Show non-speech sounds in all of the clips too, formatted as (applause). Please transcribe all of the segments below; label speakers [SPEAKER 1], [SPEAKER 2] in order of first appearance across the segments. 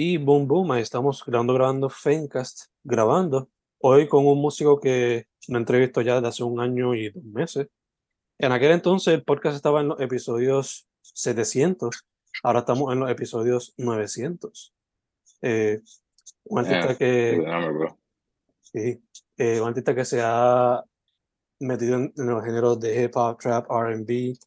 [SPEAKER 1] Y boom, boom, ahí estamos grabando, grabando Fencast, grabando. Hoy con un músico que no entrevisto ya desde hace un año y dos meses. En aquel entonces el podcast estaba en los episodios 700, ahora estamos en los episodios 900. Eh, un artista que... Sí, eh, un artista que se ha metido en, los géneros de hip hop, trap, RB.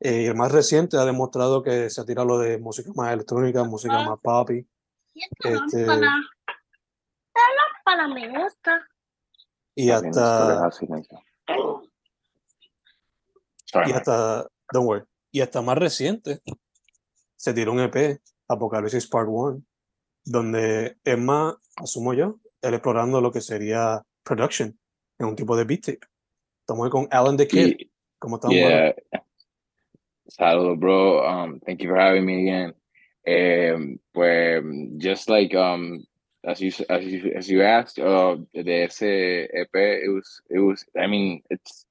[SPEAKER 1] Eh, y el más reciente ha demostrado que se ha tirado lo de música más electrónica, música más poppy.
[SPEAKER 2] Este, la lámpara me gusta.
[SPEAKER 1] Y hasta. Y hasta. Don't worry. Y hasta más reciente se tiró un EP, Apocalipsis Part 1, donde es más, asumo yo, él explorando lo que sería production en un tipo de beat tape. Estamos con Alan the Kid. ¿Cómo estamos?
[SPEAKER 3] Yeah. Saludos, bro. Um, thank you for having me again. Um, pues, just like um, as you as you as you asked, uh, de ese EP, it was it was. I mean, it's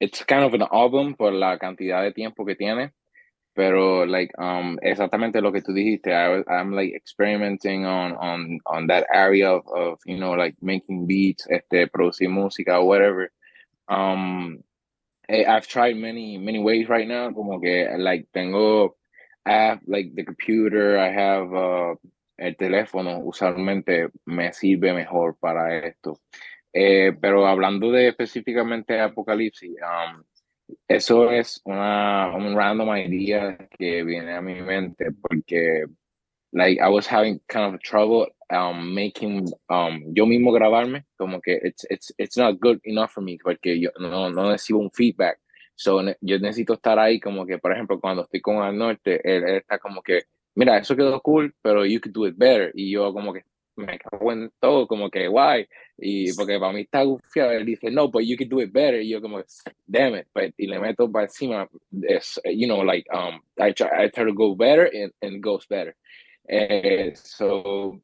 [SPEAKER 3] it's kind of an album por la cantidad de tiempo que tiene. Pero like um exactamente lo que tú dijiste, I, I'm like experimenting on on on that area of, of you know like making beats, este producir música or whatever. Um, eh, I've tried many many ways right now, como que like tengo Have like the computer, I have uh, el teléfono, usualmente me sirve mejor para esto. Eh, pero hablando de específicamente Apocalipsis, um, eso es una un random idea que viene a mi mente porque like I was having kind of trouble um, making um, yo mismo grabarme como que it's it's it's not good enough for me porque yo no no recibo un feedback so yo necesito estar ahí como que por ejemplo cuando estoy con el norte él, él está como que mira eso quedó cool pero you could do it better y yo como que me cago en todo, como que guay, y porque para mí está gufiado, él dice, no, but you can do it better, y yo como, damn it, but, y le meto para encima, es, you know, like, um, I try, I try to go better, and, and goes better. Uh, so,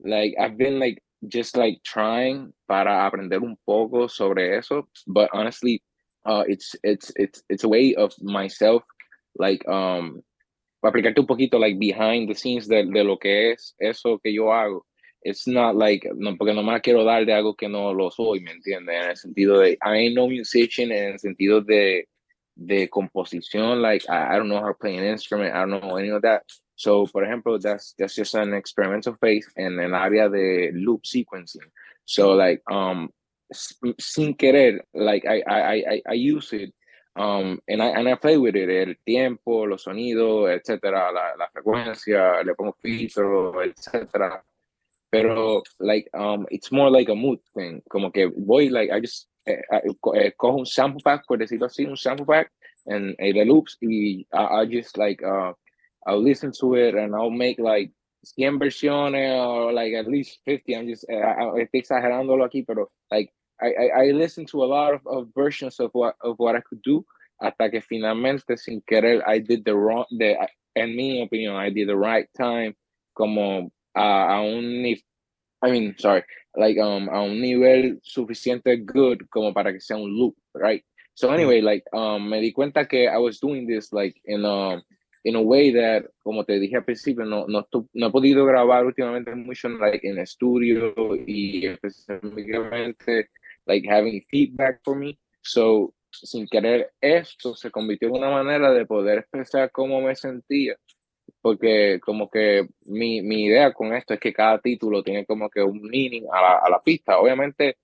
[SPEAKER 3] like, I've been, like, just, like, trying para aprender un poco sobre eso, but honestly, uh, it's, it's, it's, it's a way of myself, like, um, aplicarte un poquito, like, behind the scenes de, de lo que es eso que yo hago it's not like, no, porque no me quiero dar de algo que no lo soy, ¿me entiendes? En el sentido de, I ain't no musician, en el sentido de, de composición, like, I, I don't know how to play an instrument, I don't know any of that. So, por ejemplo, that's, that's just an experimental phase en el área de loop sequencing. So, like, um, sin querer, like, I, I, I, I use it Um, and I and I play with it, el tiempo, los sonidos, etcétera, la, la frecuencia, le pongo filtro, etcétera. Pero, like, um, it's more like a mood thing. Como que voy, like, I just eh, eh, cojo un sample pack, por decirlo así, un sample pack, and eh, the loops, y I, I just, like, uh, I'll listen to it, and I'll make, like, 100 versiones, or, like, at least 50. I'm just, uh, estoy exagerándolo aquí, pero, like, I, I, I listen to a lot of, of versions of what, of what I could do, hasta que finalmente, sin querer, I did the wrong, the, en mi opinión, I did the right time, como a, a un I mean, sorry, like um a un nivel suficiente good como para que sea un loop, right? So anyway, like um me di cuenta que I was doing this like in a in a way that como te dije al principio no no, no he podido grabar últimamente mucho like en estudio y específicamente like having feedback for me. So sin querer esto se convirtió en una manera de poder expresar cómo me sentía porque como que mi, mi idea con esto es que cada título tiene como que un meaning a la, a la pista. Obviamente,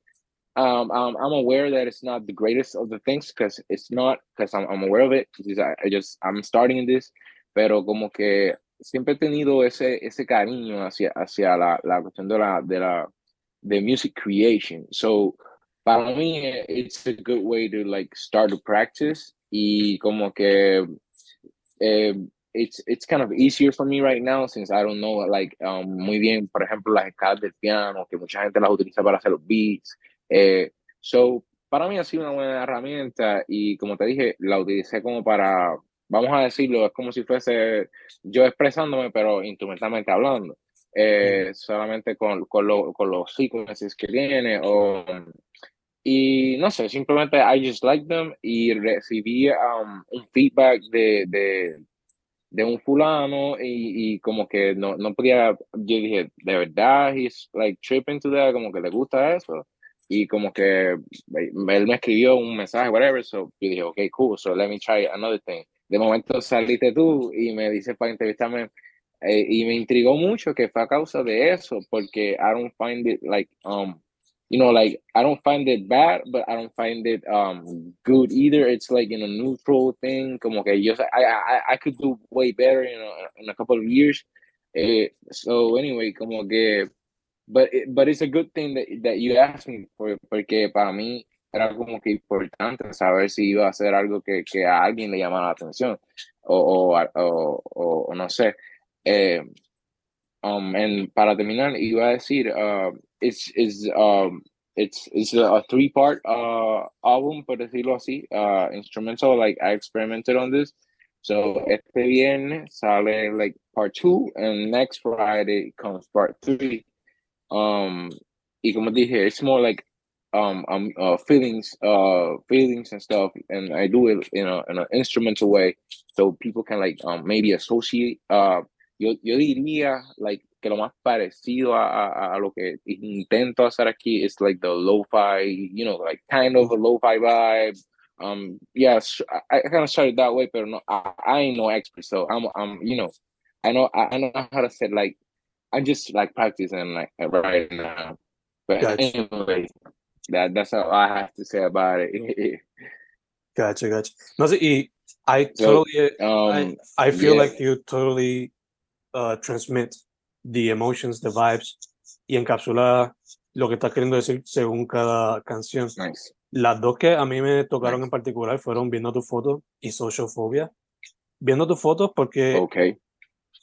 [SPEAKER 3] um, I'm, I'm aware that it's not the greatest of the things because it's not, because I'm, I'm aware of it, I, I just, I'm starting in this, pero como que siempre he tenido ese, ese cariño hacia, hacia la, la cuestión de la, de la de music creation. So, para mí, it's a good way to like start to practice y como que eh, it's it's kind of easier for me right now since I don't know like um, muy bien, por ejemplo, las escalas del piano, que mucha gente las utiliza para hacer los beats. Eh, so, para mí ha sido una buena herramienta y como te dije, la utilicé como para, vamos a decirlo, es como si fuese yo expresándome, pero instrumentalmente hablando. Eh, solamente con, con, lo, con los sequences que tiene o y no sé, simplemente I just like them y recibí um, un feedback de, de de un fulano y, y, como que no, no podía, yo dije, de verdad, he's like tripping to that, como que le gusta eso. Y como que él me escribió un mensaje, whatever, so yo dije, ok, cool, so let me try another thing. De momento saliste tú y me dice para entrevistarme eh, y me intrigó mucho que fue a causa de eso, porque I don't find it like, um, you know, like I don't find it bad, but I don't find it um good either. It's like in a neutral thing, como que yo, I, I, I could do way better you know in a couple of years. Uh, so anyway, como que, but it, but it's a good thing that, that you asked me for, porque para mí era como que importante saber si iba a hacer algo que, que a alguien le llamara la atención o, o, o, o no sé. Eh, um, and para terminar, iba a decir, uh, it's, it's, um, it's, it's a three part uh, album, por decirlo así, uh, instrumental, like I experimented on this. So este viernes sale like part two, and next Friday comes part three. Um, y como dije, it's more like um, um uh, feelings, uh, feelings and stuff, and I do it in a in an instrumental way, so people can like um maybe associate uh yo, yo diría like, que lo más parecido a, a, a, lo que intento hacer aquí es like the lo-fi, you know, like kind of a lo-fi vibe. Um, yes, I, I kind of started that way, but no, I, I ain't no expert, so I'm, I'm, you know, I know, I, know how to say like, I'm just like practicing like right now. But gotcha. anyway, that that's all I have to say about it. (laughs)
[SPEAKER 1] gotcha, gotcha. No, y I totally, so, um, I, I feel yeah. like you totally uh, transmit the emotions, the vibes y encapsula lo que está queriendo decir según cada canción.
[SPEAKER 3] Nice.
[SPEAKER 1] Las dos que a mí me tocaron nice. en particular fueron Viendo tu foto y Social Phobia. Viendo tus fotos porque
[SPEAKER 3] okay.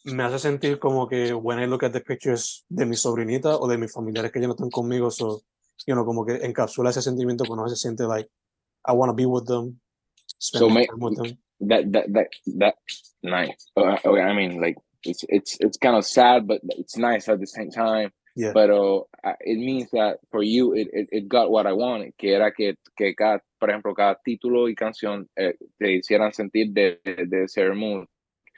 [SPEAKER 1] me hace sentir como que when I look at the pictures de mi sobrinita o de mis familiares que ya no están conmigo, so, you know, como que encapsula ese sentimiento cuando se siente like I want to be with them, spend
[SPEAKER 3] so
[SPEAKER 1] time with them.
[SPEAKER 3] That that that that nice. Uh, I mean, like it's it's it's kind of sad, but it's nice at the same time.
[SPEAKER 1] Yeah.
[SPEAKER 3] But uh, it means that for you, it, it, it got what I wanted, que era que, que cada, por ejemplo, cada título y canción eh, te hicieran sentir de, de, ser mood.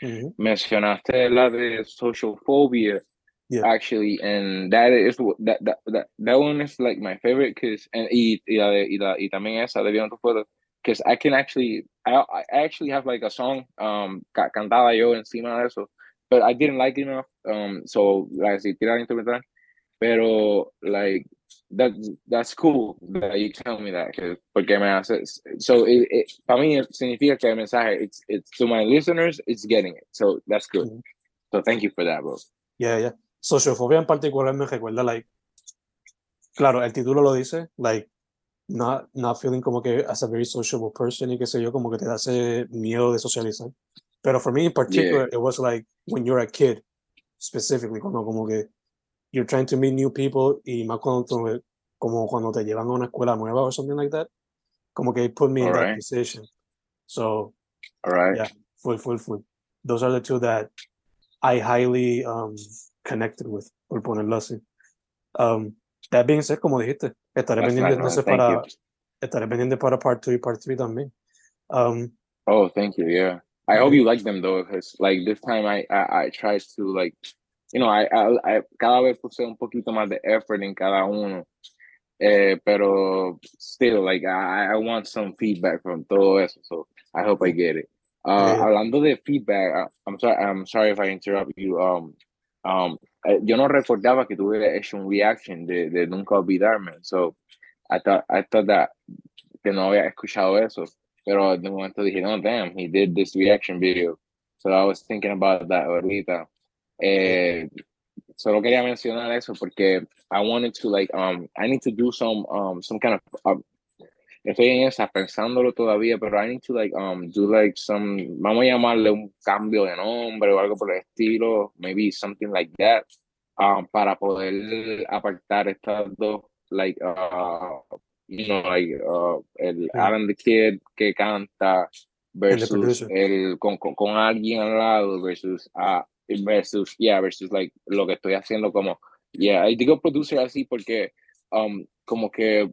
[SPEAKER 1] Mm-hmm.
[SPEAKER 3] Mencionaste la de social phobia,
[SPEAKER 1] yeah.
[SPEAKER 3] actually, and that is that that that, that one is like my favorite because and y, y, la de, y, la, y también esa de Viendo tu because I can actually I, I actually have like a song um cantada yo encima de eso but I didn't like it enough. Um, so like si tirar interpretar, pero like that that's cool that you tell me that porque me hace so it, it para mí significa que el mensaje it's it's to my listeners it's getting it. So that's good. So thank you for that bro.
[SPEAKER 1] Yeah yeah. Sociofobia en particular me recuerda like claro el título lo dice like not not feeling como que as a very sociable person y qué sé yo como que te da ese miedo de socializar Pero for me in particular, yeah. it was like when you're a kid, specifically, cuando como que you're trying to meet new people y más cuando, como cuando te llevan a una escuela nueva or something like that, como que put me All in right. that position. So,
[SPEAKER 3] All right.
[SPEAKER 1] yeah, full, full, full. Those are the two that I highly um, connected with, por ponerlo así. Um, that being said, como dijiste, estaré That's pendiente entonces para, estaré pendiente para part 2 y part 3 también. Um,
[SPEAKER 3] oh, thank you, yeah. I hope you like them though, because like this time I, I I tried to like, you know, I, I, I cada vez puse un poquito más de effort en cada uno. Eh, pero still, like I, I want some feedback from todo eso, so I hope I get it. Uh. Hablando de feedback, uh, I'm sorry, I'm sorry if I interrupt you. Um, um, eh, yo no recordaba que tuve hecho un reaction de, de nunca olvidarme, so I thought I thought that que no había escuchado eso. Pero de momento dije, no, damn, he did this reaction video. So I was thinking about that ahorita. Eh, solo quería mencionar eso porque I wanted to like, um, I need to do some, um, some kind of, um, estoy en esa pensándolo todavía, pero I need to like, um, do like some, vamos a llamarle un cambio de nombre o algo por el estilo, maybe something like that, um, para poder apartar estas dos, like, uh, you know, like uh, el Alan the Kid que canta versus el con, con, con, alguien al lado versus uh, versus yeah versus like lo que estoy haciendo como yeah y digo producer así porque um como que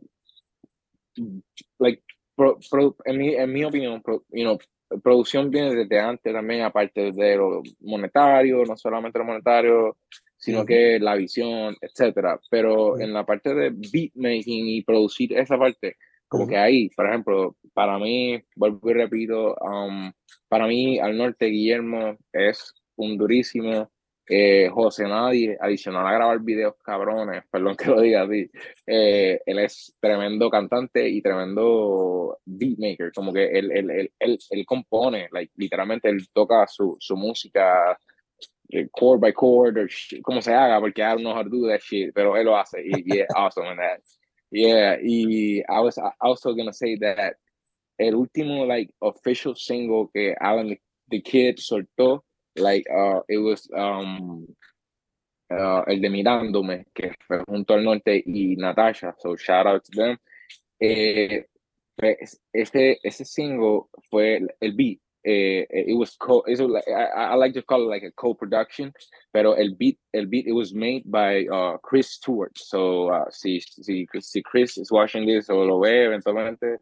[SPEAKER 3] like pro, pro, en mi en mi opinión pro, you know producción viene desde antes también, aparte de lo monetario, no solamente lo monetario, sino que la visión, etcétera. Pero en la parte de beat making y producir esa parte, como que ahí, por ejemplo, para mí, vuelvo y repito, um, para mí al norte Guillermo es un durísimo. Eh, José Nadie, adicional a grabar videos cabrones, (laughs) perdón que lo diga así, eh, él es tremendo cantante y tremendo beatmaker, como que él, él, él, él, compone, like, literalmente él toca su, su música chord by chord, or como se haga, porque I don't know how to do that shit, pero él lo hace, y yeah, (laughs) awesome in that. Yeah, y I was also gonna say that el último like official single que Alan the Kid soltó, like uh, it was um uh, el de Mirándome, que fue junto al norte y Natasha, so shout out to them. Eh, pues, ese, ese single fue el beat eh, it was co it was like I, I, like to call it like a co-production pero el beat el beat it was made by uh, Chris Stewart so uh, si, si, si Chris is watching this o lo ve eventualmente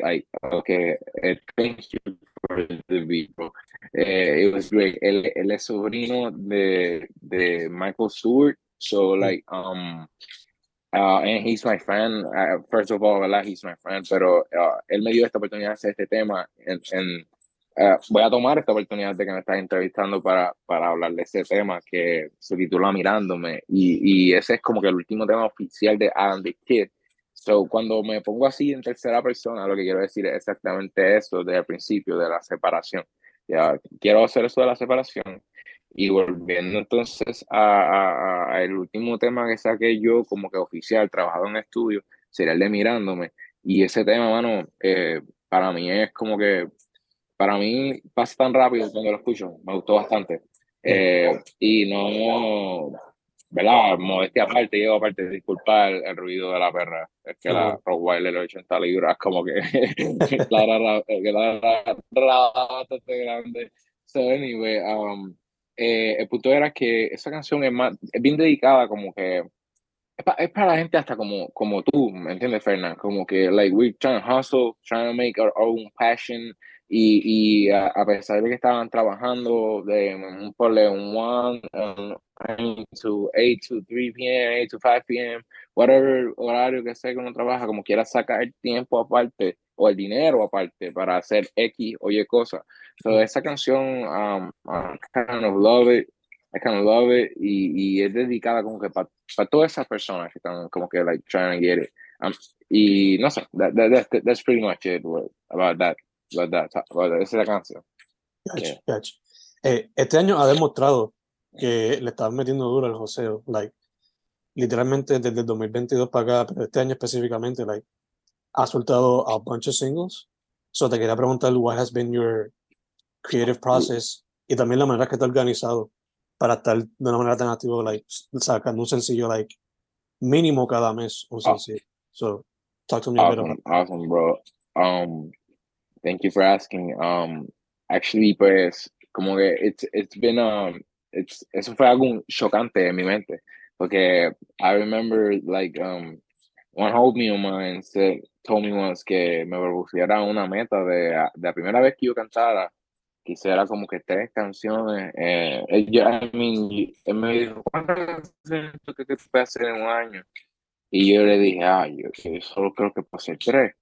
[SPEAKER 3] like okay uh, thank you for the beat bro. It was great él, él es sobrino de, de Michael Stewart so like um Uh, and he's my friend. Uh, first of all, he's my friend, pero uh, él me dio esta oportunidad de hacer este tema en, en, eh, voy a tomar esta oportunidad de que me estás entrevistando para, para hablar de ese tema que se titula Mirándome y, y ese es como que el último tema oficial de Adam the Kid. So, cuando me pongo así en tercera persona, lo que quiero decir es exactamente eso desde el principio de la separación. Ya, quiero hacer eso de la separación y volviendo entonces a, a, el último tema que saqué yo como que oficial, trabajado en estudio, sería el de Mirándome. Y ese tema, mano, eh, para mí es como que para mí pasa tan rápido cuando lo escucho, me gustó bastante. Eh, y no, ¿verdad? Modestia aparte, llego aparte de disculpar el, ruido de la perra. Es que la Rottweiler de 80 libras, como que (laughs) la la, bastante grande. So, anyway, um, eh, el punto era que esa canción es, más, es bien dedicada, como que es, para la gente hasta como, como tú, ¿me entiendes, Fernán? Como que, like, we're trying to hustle, trying to make our own passion y, y a, a, pesar de que estaban trabajando de un ponle un 1 um, to 8 to 3 p.m., 8 to 5 p.m., whatever horario que sea que uno trabaja, como quiera sacar el tiempo aparte o el dinero aparte para hacer X o Y cosas. So, esa canción, um, I kind of love it, I kind of love it, y, y es dedicada como que para todas esas personas que están como que like trying to get it. Um, y no sé, that, that, that's, that's pretty much it about that. Verdad, esa es la canción.
[SPEAKER 1] Eh, este año ha demostrado que le estaban metiendo duro al joseo, like, literalmente desde el 2022 para acá, pero este año específicamente, like, ha soltado a bunch of singles. So te quería preguntar, what has been your creative process y también la manera que está organizado para estar de una manera tan activa, like, sacando un sencillo, like, mínimo cada mes, un ah. sencillo. So, talk to me
[SPEAKER 3] awesome,
[SPEAKER 1] a bit
[SPEAKER 3] about Awesome, bro. Um, Thank you for asking. Um, actually, pues, como que it's, it's been, um, it's, eso fue algo chocante en mi mente, porque I remember, like, um, one homie of mine said, told me once que me propusiera una meta de, de la primera vez que yo cantara, quisiera como que tres canciones. Eh, yo, I mean, él me dijo, ¿cuántas canciones que tú puedes hacer en un año? Y yo le dije, ah, yo, solo creo que puedo tres.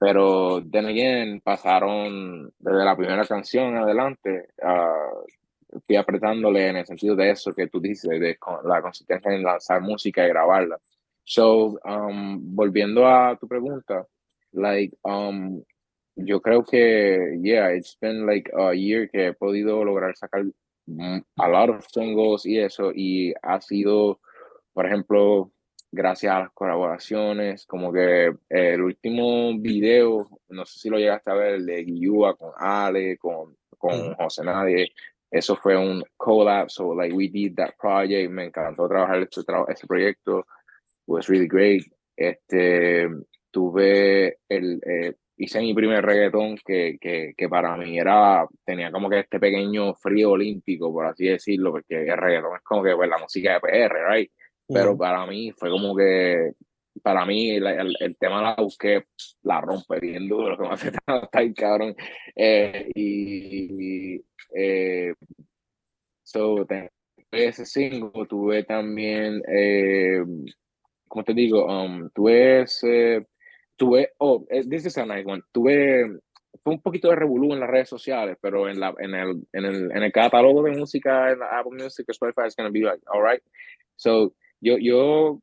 [SPEAKER 3] Pero then again, pasaron desde la primera canción adelante, uh, fui apretándole en el sentido de eso que tú dices, de la consistencia en lanzar música y grabarla. So, um, volviendo a tu pregunta, like, um, yo creo que, yeah, it's been like a year que he podido lograr sacar a lot of singles y eso, y ha sido, por ejemplo, gracias a las colaboraciones, como que el último video, no sé si lo llegaste a ver, el de Guiúa con Ale, con, con José Nadie, eso fue un collab, so like we did that project, me encantó trabajar este, este proyecto, was really great. Este, tuve el, eh, hice mi primer reggaetón que, que, que, para mí era, tenía como que este pequeño frío olímpico, por así decirlo, porque el reggaetón es como que pues, la música de PR, right? Pero para mí fue como que para mí el, el, tema la busqué, la rompe bien duro, (laughs) como hace está ahí, cabrón. Eh, y, eh, so, ese single, tuve también, eh, como te digo, um, tuve ese, tuve, oh, eh, this is a nice one, tuve, fue un poquito de revolú en las redes sociales, pero en, la, en, el, en, el, en el catálogo de música, en la Apple Music, Spotify, it's gonna be like, alright. So, yo, yo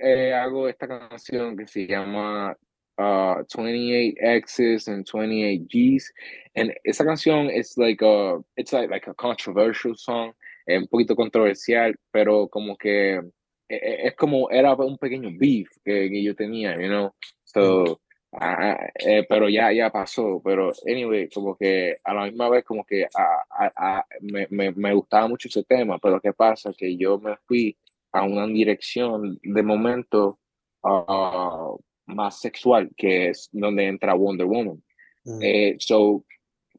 [SPEAKER 3] eh, hago esta canción que se llama uh, 28 X's and 28 G's. And esa canción es like a, it's like, like a controversial song, un poquito controversial, pero como que e, e, es como, era un pequeño beef que, que yo tenía, you know. So, uh, eh, pero ya, ya pasó, pero anyway, como que a la misma vez como que me, me, me, gustaba mucho ese tema, pero ¿qué pasa? Que yo me fui a una dirección de momento uh, más sexual, que es donde entra Wonder Woman. Mm. Eh, so,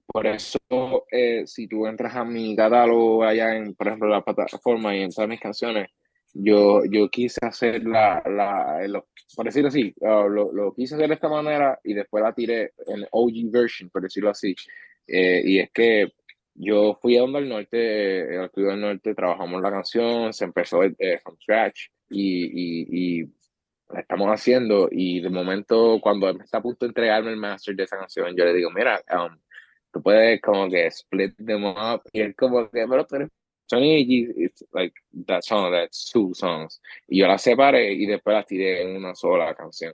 [SPEAKER 3] por eso, eh, si tú entras a mi catálogo allá en, por ejemplo, la plataforma y en todas mis canciones, yo, yo quise hacer la, la por decirlo así, uh, lo, lo, quise hacer de esta manera y después la tiré en OG version, por decirlo así. Eh, y es que yo fui a donde al norte, al estudio del norte, trabajamos la canción, se empezó eh, from scratch y, y, y, la estamos haciendo y de momento cuando está a punto de entregarme el master de esa canción, yo le digo, mira, um, tú puedes como que split them up y él como que, pero tú eres Sony it's like that song, that's two songs. Y yo la separé y después la tiré en una sola canción.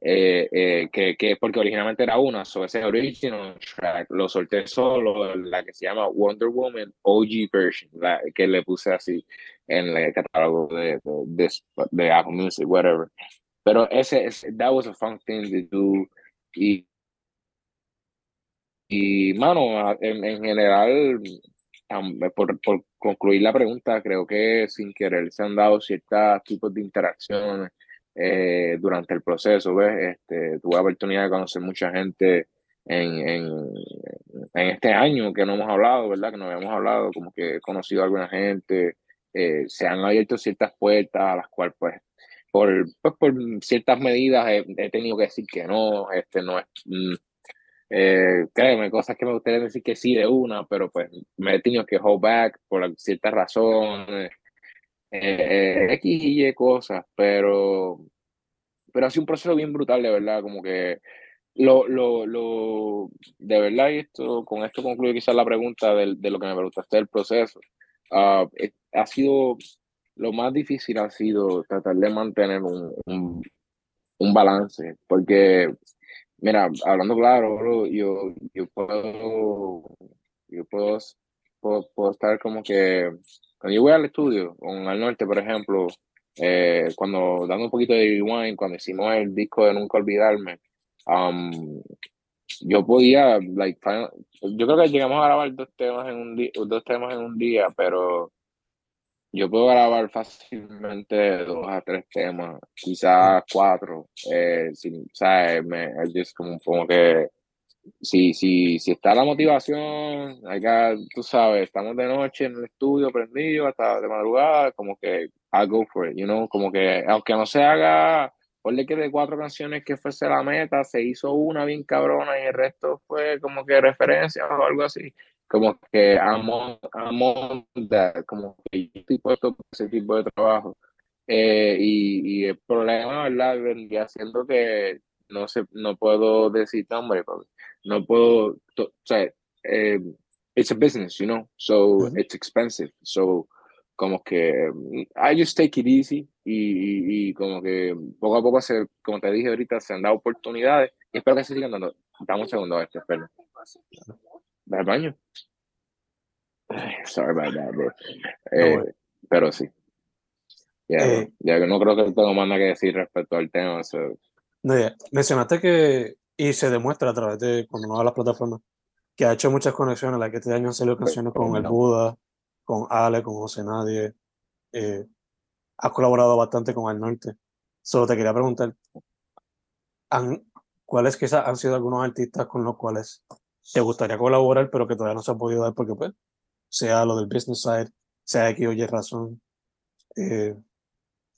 [SPEAKER 3] Eh, eh, que, que porque originalmente era una, so ese original track lo solté solo, la que se llama Wonder Woman OG version, la, que le puse así en el catálogo de, de, de, Apple Music, whatever. Pero ese, ese, that was a fun thing to do. Y, y mano, en, en general, por, por concluir la pregunta, creo que sin querer se han dado ciertos tipos de interacciones eh, durante el proceso, ¿ves? Este, tuve la oportunidad de conocer mucha gente en, en, este año que no hemos hablado, ¿verdad? Que no habíamos hablado, como que he conocido a alguna gente, eh, se han abierto ciertas puertas a las cuales, pues, por, pues, ciertas medidas he, tenido que decir que no, este no es... Mm, eh, créeme, cosas que me gustaría decir que sí de una, pero pues me he tenido que hold back por ciertas razones, eh, X y Y cosas, pero, pero ha sido un proceso bien brutal, de verdad, como que lo, lo, lo, de verdad, y esto, con esto concluyo quizás la pregunta de, de lo que me preguntaste del proceso. Uh, ha sido, lo más difícil ha sido tratar de mantener un, un, un balance, porque, mira, hablando claro, yo, yo puedo, yo puedo, puedo, puedo estar como que cuando yo voy al estudio, con Al Norte, por ejemplo, eh, cuando dando un poquito de rewind, cuando hicimos el disco de Nunca Olvidarme, um, yo podía, like, yo creo que llegamos a grabar dos temas en un día, dos temas en un día, pero yo puedo grabar fácilmente dos a tres temas, quizás cuatro, eh, sin, ¿sabes? Me, es como, como que si, si, si está la motivación, acá, tú sabes, estamos de noche en el estudio prendido hasta de madrugada, como que I go for it, you know, como que aunque no se haga, ponle que de cuatro canciones que fuese la meta, se hizo una bien cabrona y el resto fue como que referencia o algo así, como que amo, amo como que yo estoy puesto ese tipo de trabajo. Eh, y, el problema, ¿verdad? Vendría siendo que no sé, no puedo decir, hombre, no puedo, o sea, eh, it's a business, you know, so it's expensive, so como que mm, I just take it easy y, y, como que poco a poco, se, como te dije ahorita, se han dado oportunidades y espero que se sigan dando. Dame un segundo a este, espera. ¿Vas al baño? Sorry about that, bro. Eh, pero sí. Ya, eh, ya no creo que tengo más nada que decir respecto al tema. So.
[SPEAKER 1] No, Mencionaste que, y se demuestra a través de cuando uno va a las plataformas, que ha hecho muchas conexiones, la que este año han salido canciones con el Buda, con Ale, con José Nadie. Eh, has colaborado bastante con el norte. Solo te quería preguntar, ¿han, ¿cuáles quizás han sido algunos artistas con los cuales te gustaría colaborar, pero que todavía no se ha podido dar porque, pues, sea lo del business side, sea X o Y razón? Eh,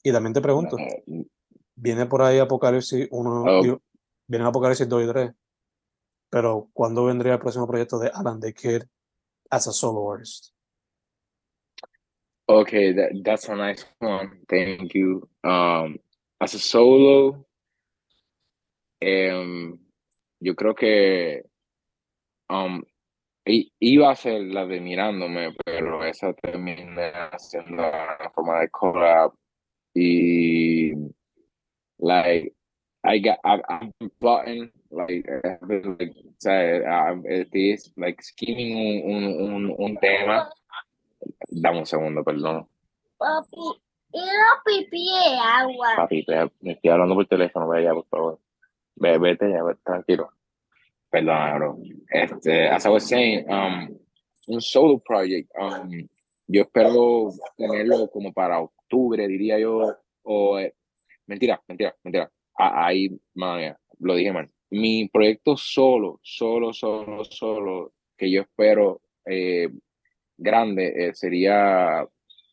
[SPEAKER 1] y también te pregunto, viene por ahí Apocalipsis 1,
[SPEAKER 3] Oh.
[SPEAKER 1] Viene Apocalipsis 2 y 3, pero ¿cuándo vendría el próximo proyecto de Alan the Kid as a solo artist?
[SPEAKER 3] Okay, that that's a nice one. Thank you. Um, as a solo, em, yo creo que um, iba a ser la de mirándome, pero esa terminé haciendo en forma de collab y like I got I, I've been plotting like, been, like, o sea, I'm- estoy like skimming un, un, un, un tema. Dame un segundo, perdón.
[SPEAKER 2] Papi, y la pipí de agua.
[SPEAKER 3] Papi, te- me estoy hablando por teléfono, ve allá, por favor. Ve, vete ya, tranquilo. Perdona, bro. Este, as I was saying, um, un solo project, um, yo espero tenerlo como para octubre, diría yo, o, eh, mentira, mentira, mentira. Ah, ahí, madre lo dije mal. Mi proyecto solo, solo, solo, solo, que yo espero eh, grande, eh, sería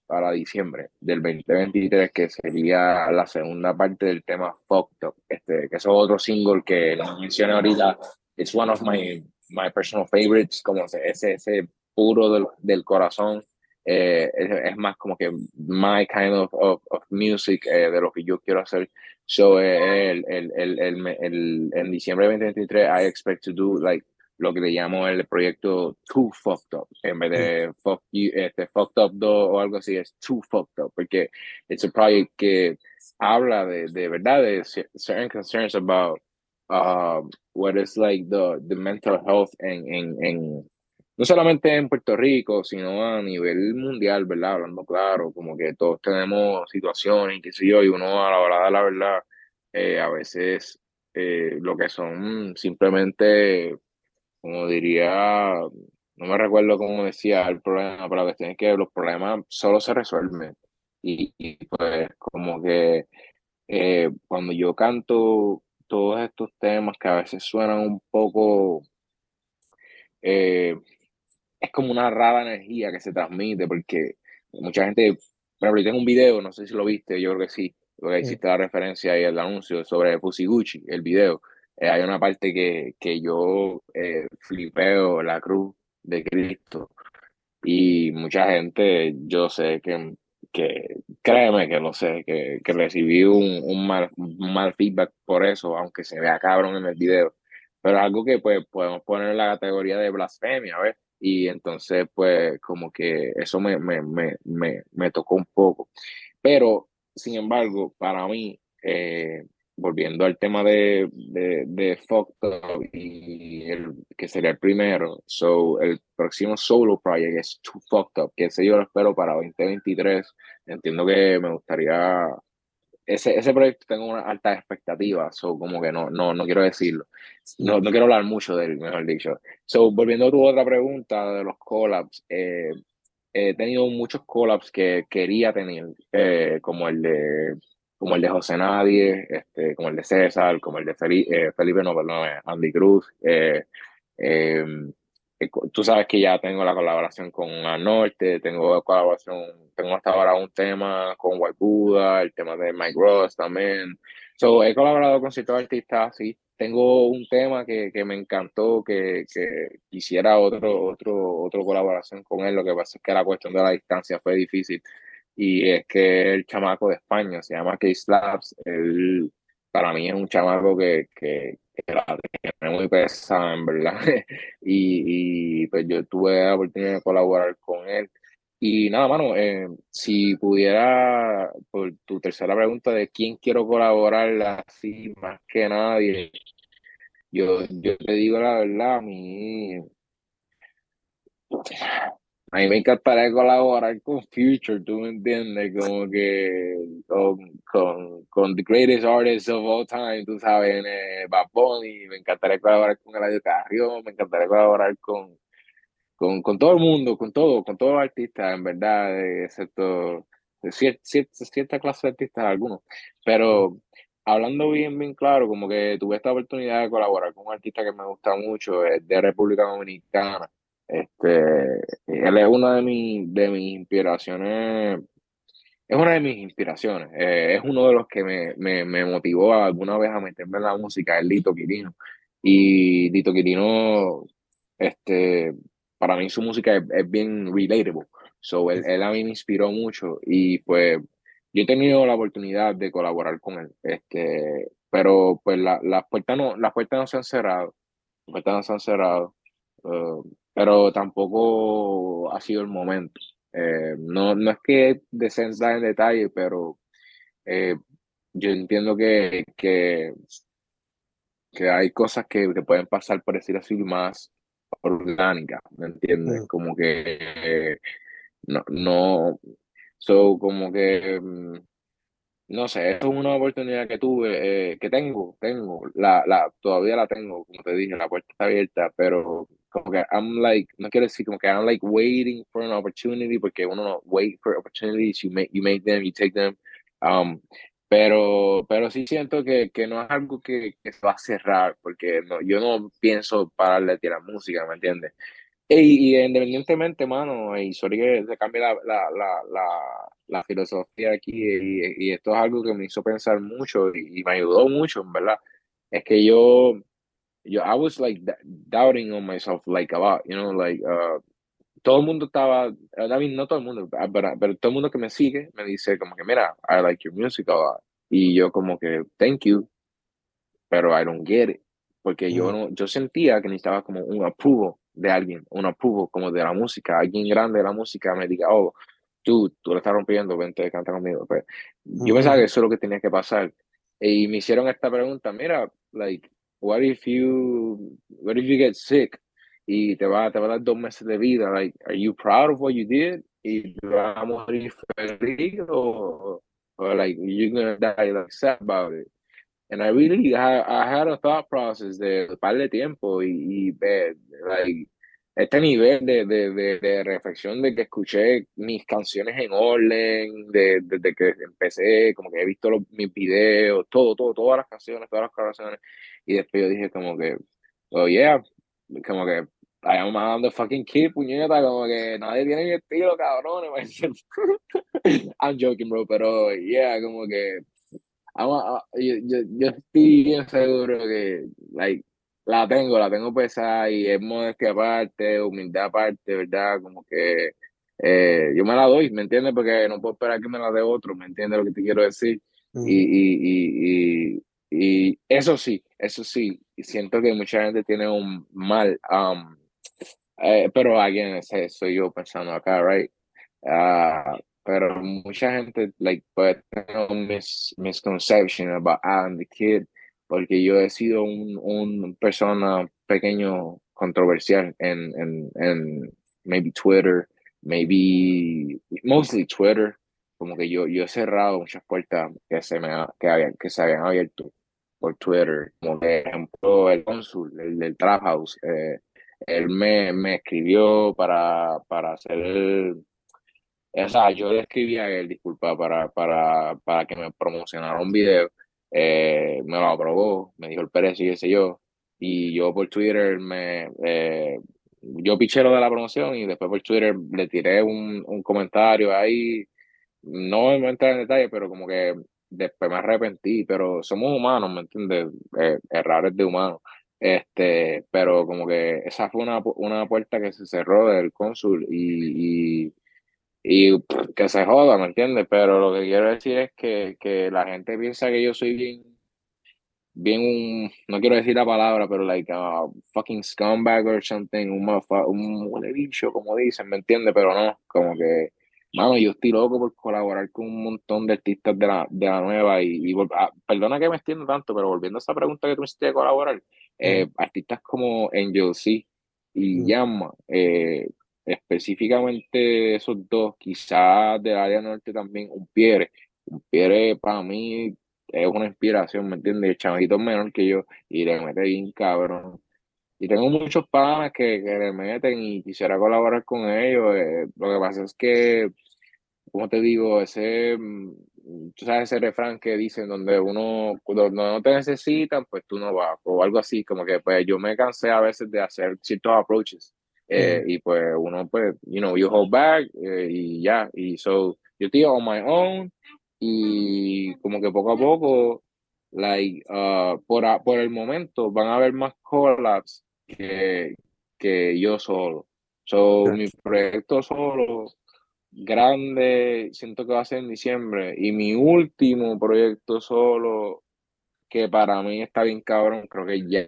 [SPEAKER 3] para diciembre del 2023, que sería la segunda parte del tema Fucked Up, este, que es otro single que no mencioné ahorita. It's one of my, my personal favorites, como ese, ese puro del, del corazón. Eh, es, es, más como que my kind of, of, of music eh, de lo que yo quiero hacer. So, eh, el, el, el, el, el, en diciembre de 2023, I expect to do like lo que le llamo el proyecto Too Fucked Up, en vez de fuck you, este, Fucked Up 2 o algo así, es Too Fucked Up, porque es un proyecto que habla de, de verdad de certain concerns about um, what is like the, the mental health en, no solamente en Puerto Rico, sino a nivel mundial, ¿verdad? Hablando claro, como que todos tenemos situaciones, qué sé yo, y uno a la hora de la verdad, eh, a veces eh, lo que son simplemente como diría, no me recuerdo cómo decía el problema, pero la cuestión es que los problemas solo se resuelven. Y, pues como que eh, cuando yo canto todos estos temas que a veces suenan un poco, eh, es como una rara energía que se transmite, porque mucha gente, por ejemplo, yo tengo un video, no sé si lo viste, yo creo que sí, porque hiciste la referencia y el anuncio sobre Pussy Gucci, el video. Eh, hay una parte que, que yo eh, flipeo la cruz de Cristo y mucha gente, yo sé que, que créeme que lo sé, que, que recibí un, un, mal, un mal feedback por eso, aunque se vea cabrón en el video, pero algo que pues podemos poner en la categoría de blasfemia, ¿ves? Y entonces pues como que eso me, me, me, me, tocó un poco. Pero, sin embargo, para mí, eh, volviendo al tema de, de, de y el que sería el primero, so el próximo solo project es Too Fucked Up, que ese yo lo espero para 2023. Entiendo que me gustaría. Ese, ese proyecto tengo una alta expectativa, so como que no, no, no quiero decirlo. No, no quiero hablar mucho de él, mejor dicho. So, volviendo a tu otra pregunta de los collabs, eh, he tenido muchos collabs que quería tener, eh, como el de como el de José Nadie, este, como el de César, como el de Felipe, eh, Felipe no, perdón, Andy Cruz. Tú sabes que ya tengo la colaboración con Anorte, tengo colaboración, tengo hasta ahora un tema con White Buddha, el tema de Mike Ross también. So, he colaborado con ciertos artistas, sí. Tengo un tema que, que me encantó, que, que quisiera otro, otro, otro colaboración con él. Lo que pasa es que la cuestión de la distancia fue difícil y es que el chamaco de España se llama Case Labs. Él, para mí es un chamaco que, que, que muy pesada, en verdad. (laughs) y, y, pues yo tuve la oportunidad de colaborar con él. Y nada, mano, eh, si pudiera, por tu tercera pregunta de quién quiero colaborar así más que nadie, yo, yo te digo la verdad, a mí a mí me encantaría colaborar con Future, tú me entiendes, como que con, con, The Greatest Artist of All Time, tú sabes, eh, Bad Bunny, me encantaría colaborar con Eladio Carrión, me encantaría colaborar con, con, con todo el mundo, con todo, con todos los artistas, en verdad, excepto cierta, cierta, cierta clase de artistas, algunos, pero hablando bien, bien claro, como que tuve esta oportunidad de colaborar con un artista que me gusta mucho, es de República Dominicana, este, él es una de, mi, de mis inspiraciones es una de mis inspiraciones. Eh, es uno de los que me, me, me, motivó alguna vez a meterme en la música, el Lito Quirino. Y Lito Quirino, este, para mí su música es, bien relatable. So, él, él, a mí me inspiró mucho y pues yo he tenido la oportunidad de colaborar con él. Este, pero pues la, las puertas no, las puertas no se han cerrado. Las puertas no se han cerrado. Uh, pero tampoco ha sido el momento. Eh, no, no es que descenda en detalle, pero eh, yo entiendo que, que, que, hay cosas que, que, pueden pasar, por decir así, más orgánicas, ¿me entiendes? Mm. Como que no, no, so, como que mm, no sé, es una oportunidad que tuve, eh, que tengo, tengo, la, la, todavía la tengo, como te dije, la puerta está abierta, pero como que I'm like, no quiero decir como que I'm like waiting for an opportunity, porque uno no wait for opportunities, you make, you make them, you take them, um, pero, pero sí siento que, que no es algo que, que se va a cerrar, porque no, yo no pienso pararle a tirar música, ¿me entiendes? Y, independientemente, mano, y sorry que se cambie la, la, la, la, la filosofía aquí, y, y, esto es algo que me hizo pensar mucho y, me ayudó mucho, verdad. Es que yo, yo, I was like doubting on myself, like about, you know, like, uh, todo el mundo estaba, I mean, no todo el mundo, ah, pero, pero todo el mundo que me sigue me dice como que, mira, I like your music a lot. Y yo como que, thank you, pero I don't get it. Porque yo, no, yo sentía que necesitaba como un approval de alguien, un approval como de la música, alguien grande de la música me diga, oh, tú, tú lo estás rompiendo, vente, canta conmigo. Pues, yo pensaba que eso es lo que tenía que pasar. Y me hicieron esta pregunta, mira, like, what if you, what if you get sick? Y te va, te va a dar dos meses de vida, like, are you proud of what you did? Y te a morir feliz o, o like, you're gonna die like sad about it. And I really I, I had a thought process un par de tiempo y, y like, este nivel de, de, de, de, reflexión de que escuché mis canciones en orden, de, desde que empecé, como que he visto los, mis videos, todo, todo, todas las canciones, todas las canciones, y después yo dije como que, oh yeah, como que I am the fucking kid, puñeta, como que nadie tiene mi estilo, cabrones, (laughs) I'm joking, bro, pero yeah, como que yo, yo, yo, estoy bien seguro que like, la tengo, la tengo pesada y es modestia aparte, humildad aparte, ¿verdad? Como que eh, yo me la doy, ¿me entiendes? Porque no puedo esperar que me la dé otro, ¿me entiendes lo que te quiero decir? y, y, y, y, eso sí, eso sí, siento que mucha gente tiene un mal, um, eh, pero alguien, soy yo pensando acá, right? Uh, pero mucha gente like, puede tener un mis, misconception about Alan the Kid, porque yo he sido un, un persona pequeño controversial en, en, en maybe Twitter, maybe mostly Twitter, como que yo, yo he cerrado muchas puertas que se me que, habían, que se habían abierto por Twitter, como por ejemplo el cónsul, el del Trap House, eh, él me, me escribió para, para hacer el, o sea, yo le escribí a él, disculpa, para, para, para que me promocionara un video. Eh, me lo aprobó, me dijo el precio y qué sé yo. Y yo por Twitter me. Eh, yo piché lo de la promoción y después por Twitter le tiré un, un comentario ahí. No me entrar en detalle, pero como que después me arrepentí. Pero somos humanos, ¿me entiendes? Eh, errores de humanos. Este, pero como que esa fue una, una puerta que se cerró del cónsul y, y y que se joda, ¿me entiendes? Pero lo que quiero decir es que, que la gente piensa que yo soy bien, bien un, no quiero decir la palabra, pero like a fucking scumbag or something, un, un, un bicho, como dicen, ¿me entiendes? Pero no, como que, mano, yo estoy loco por colaborar con un montón de artistas de la, de la nueva y, ah, perdona que me extiendo tanto, pero volviendo a esa pregunta que tú me hiciste de colaborar, eh, artistas como Angel C y Yama, eh, específicamente esos dos, quizás del área norte también, un Pierre. Un Pierre para mí es una inspiración, ¿me entiendes? El chavalito menor que yo y le mete bien cabrón. Y tengo muchos panas que, que le meten y quisiera colaborar con ellos. Eh, lo que pasa es que, como te digo, ese, mm, sabes ese refrán que dicen donde uno, cuando no te necesitan, pues tú no vas, o algo así, como que pues yo me cansé a veces de hacer ciertos approaches eh, y pues uno, pues, you know, you hold back eh, y ya. Y so, yo estoy on my own y como que poco a poco, like, uh, por, por el momento van a haber más collabs que, que yo solo. So, mi proyecto solo grande, siento que va a ser en diciembre. Y mi último proyecto solo, que para mí está bien cabrón, creo que ya,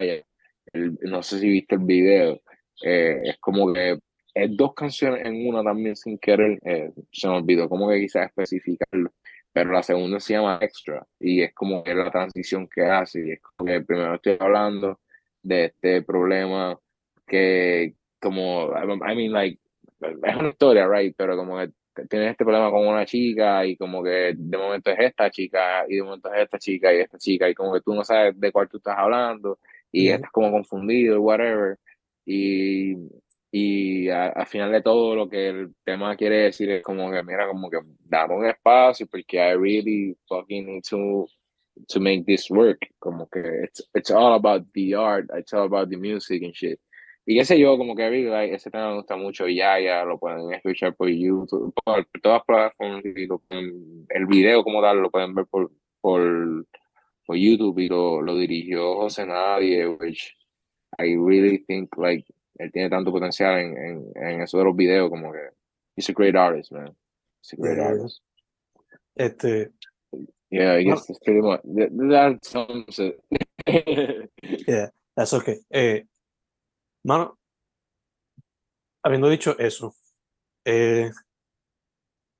[SPEAKER 3] no sé si viste el video, eh, es como que es dos canciones en una también sin querer, eh, se me olvidó como que quizás especificarlo, pero la segunda se llama Extra y es como que la transición que hace y es como que primero estoy hablando de este problema que como, I mean like, es una historia, right, pero como que tienes este problema con una chica y como que de momento es esta chica y de momento es esta chica y esta chica y como que tú no sabes de cuál tú estás hablando y estás como confundido, whatever. Y, y al final de todo lo que el tema quiere decir es como que, mira, como que dame un espacio porque I really fucking need to, to make this work. Como que it's, it's all about the art, it's all about the music and shit. Y qué sé yo, como que like, ese tema me gusta mucho y ya, ya lo pueden escuchar por YouTube, por, todas las plataformas y lo el video como tal lo pueden ver por, por, por YouTube y lo, lo dirigió José Nadie, which I really think like él tiene tanto potencial en, en, en eso de los videos como que he's a great artist, man. He's a great
[SPEAKER 1] Yeah.
[SPEAKER 3] artist.
[SPEAKER 1] Este,
[SPEAKER 3] Yeah, I guess that's pretty much that, that sums it. (laughs)
[SPEAKER 1] yeah, that's okay. Eh, mano, habiendo dicho eso, eh,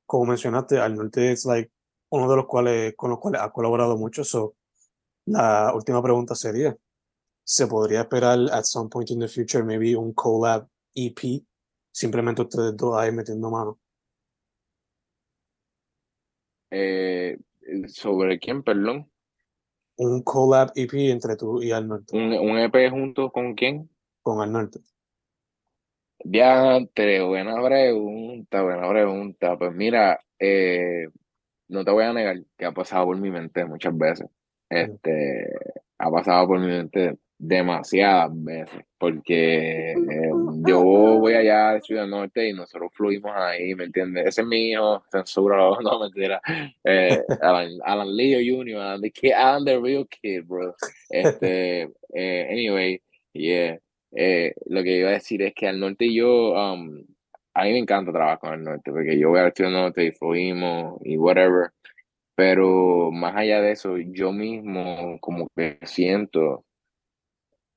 [SPEAKER 1] como mencionaste, al norte es like uno de los cuales con los cuales ha colaborado mucho. So, la última pregunta sería, ¿se podría esperar at some point in the future maybe un collab EP? Simplemente ustedes dos ahí metiendo mano.
[SPEAKER 3] Eh, ¿Sobre quién, perdón?
[SPEAKER 1] Un collab EP entre tú y al norte,
[SPEAKER 3] ¿Un, un EP junto con quién?
[SPEAKER 1] con al norte.
[SPEAKER 3] Diantre, buena pregunta, buena pregunta. Pues mira, eh, no te voy a negar que ha pasado por mi mente muchas veces. Este, ha pasado por mi mente demasiadas veces, porque eh, yo voy allá de Ciudad Norte y nosotros fluimos ahí, ¿me entiendes? Ese es mi hijo, censura, (laughs) no, mentira. Eh, Alan, Alan Leo Jr., Alan the, kid, real kid, bro. Este, eh, anyway, yeah. Eh, lo que iba a decir es que al norte yo, um, a mí me encanta trabajar con el norte, porque yo voy al Ciudad Norte y fluimos y whatever, pero más allá de eso, yo mismo como que siento,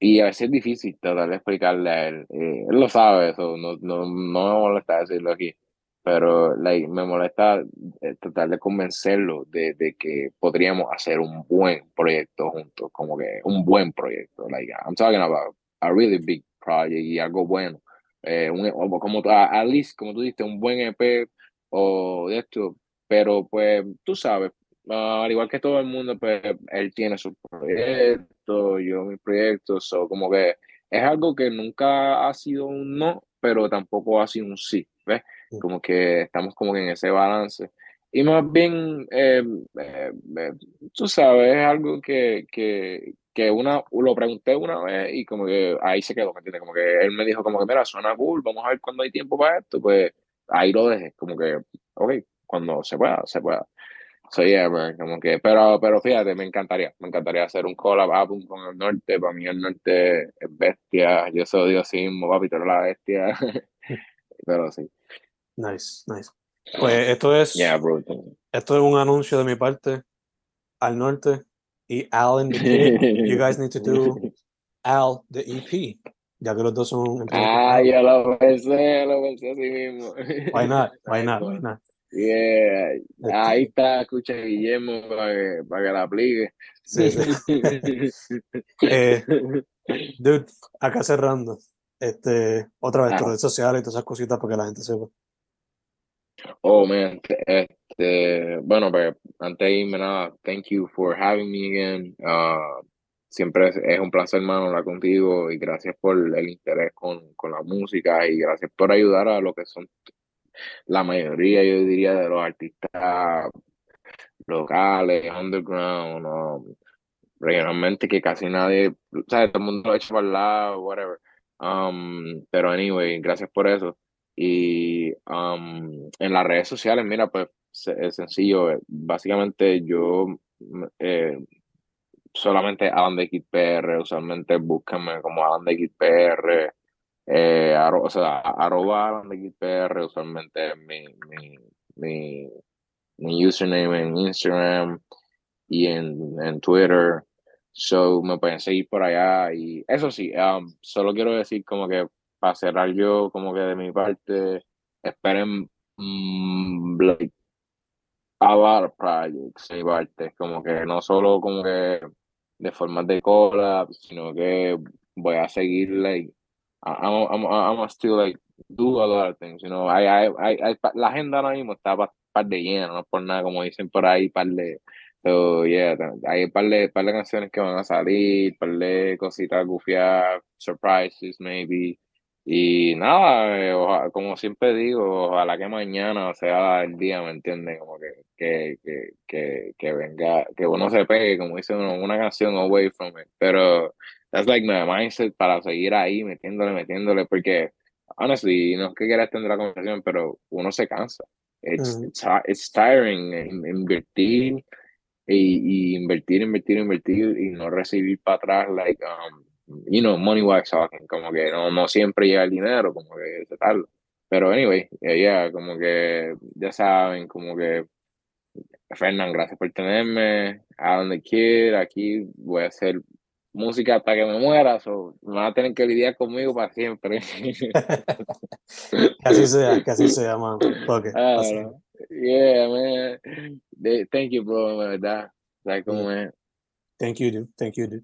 [SPEAKER 3] y a veces es difícil tratar de explicarle a él, eh, él lo sabe, eso no, no, no me molesta decirlo aquí, pero me molesta eh, tratar de convencerlo de, de que podríamos hacer un buen proyecto juntos, como que un buen proyecto, like, I'm talking about a really big project y algo bueno. Eh, un, o como at least, como tú dijiste, un buen EP o de esto, pero pues tú sabes, uh, al igual que todo el mundo, pues él tiene su proyecto, yo mi proyecto, so, como que es algo que nunca ha sido un no, pero tampoco ha sido un sí, ¿ves? Como que estamos como que en ese balance. Y más bien, eh, eh, tú sabes, es algo que, que, que una, lo pregunté una vez y como que ahí se quedó, ¿me entiendes? Como que él me dijo como que, mira, suena cool, vamos a ver cuándo hay tiempo para esto, pues ahí lo dejé, como que, ok, cuando se pueda, se pueda. So yeah, man, como que, pero, pero fíjate, me encantaría, me encantaría hacer un collab album con el norte, para mí el norte es bestia, yo soy Dios mismo, papi, eres la bestia, (laughs) pero sí.
[SPEAKER 1] Nice, nice. Pues esto es,
[SPEAKER 3] Yeah,
[SPEAKER 1] esto es un anuncio de mi parte al norte y Al and the Kid. You guys need to do Al the EP, ya que los dos son. (laughs)
[SPEAKER 3] Ah, yo lo pensé, lo pensé así mismo.
[SPEAKER 1] Why not? Why not? (laughs) Why not?
[SPEAKER 3] Yeah, ahí está, escucha Guillermo para que, para que la aplique.
[SPEAKER 1] Sí, sí. (laughs) eh, dude, acá cerrando. Este, otra vez, tus redes sociales y todas esas cositas para que la gente sepa.
[SPEAKER 3] Oh, man. Este, bueno, pues antes de irme, nada, thank you for having me again. Uh, siempre es, es, un placer, hermano, hablar contigo y gracias por el interés con, con la música y gracias por ayudar a lo que son la mayoría, yo diría, de los artistas locales, underground, um, regionalmente, que casi nadie, ¿sabes? Todo el mundo lo echa para el lado, whatever. Um, pero anyway, gracias por eso. Y um, en las redes sociales, mira, pues es sencillo. eh, Básicamente yo mm, eh, solamente Alan de Kid PR, usualmente búsquenme como Alan de Kid PR, eh, arro- o sea, arroba PR, usualmente es mi, mi, mi, mi username en Instagram y en, en Twitter. So me pueden seguir por allá. Y eso sí, um, solo quiero decir como que para cerrar yo, como que de mi parte, esperen mm, like, projects de mi parte. Como que no solo como que de forma de collab, sino que voy a seguir like I'm, I'm, I'm gonna still like do a lot of things, you know. I, I, I, la agenda ahora mismo está pa- par de llena, no por nada, como dicen por ahí, par de, so, yeah, hay par de, par de canciones que van a salir, par de cositas gufiadas, surprises maybe, y nada, eh, oja- como siempre digo, ojalá que mañana sea el día, ¿me entiendes? Como que, que, que, que, que venga, que uno se pegue, como dice uno, una canción away from it, pero that's like my mindset para seguir ahí metiéndole, metiéndole, porque honestly, no es que quiera extender la conversación, pero uno se cansa. It's, it's, it's tiring in- invertir y, y invertir, invertir, invertir y no recibir para atrás, like, um, you know, money wise talking, como que no, no siempre llega el dinero, como que se tarda. Pero anyway, eh, yeah, como que ya saben, como que Fernán, gracias por tenerme. Alan the Kid, aquí voy a hacer música hasta que me muera, so van a tener que lidiar conmigo para siempre. (laughs)
[SPEAKER 1] Así sea, así sea, mano. Ok,
[SPEAKER 3] Ah,
[SPEAKER 1] así.
[SPEAKER 3] yeah, man. De- Thank you, bro, de verdad. ¿Sabes cómo es?
[SPEAKER 1] Thank you, dude. Thank you, dude.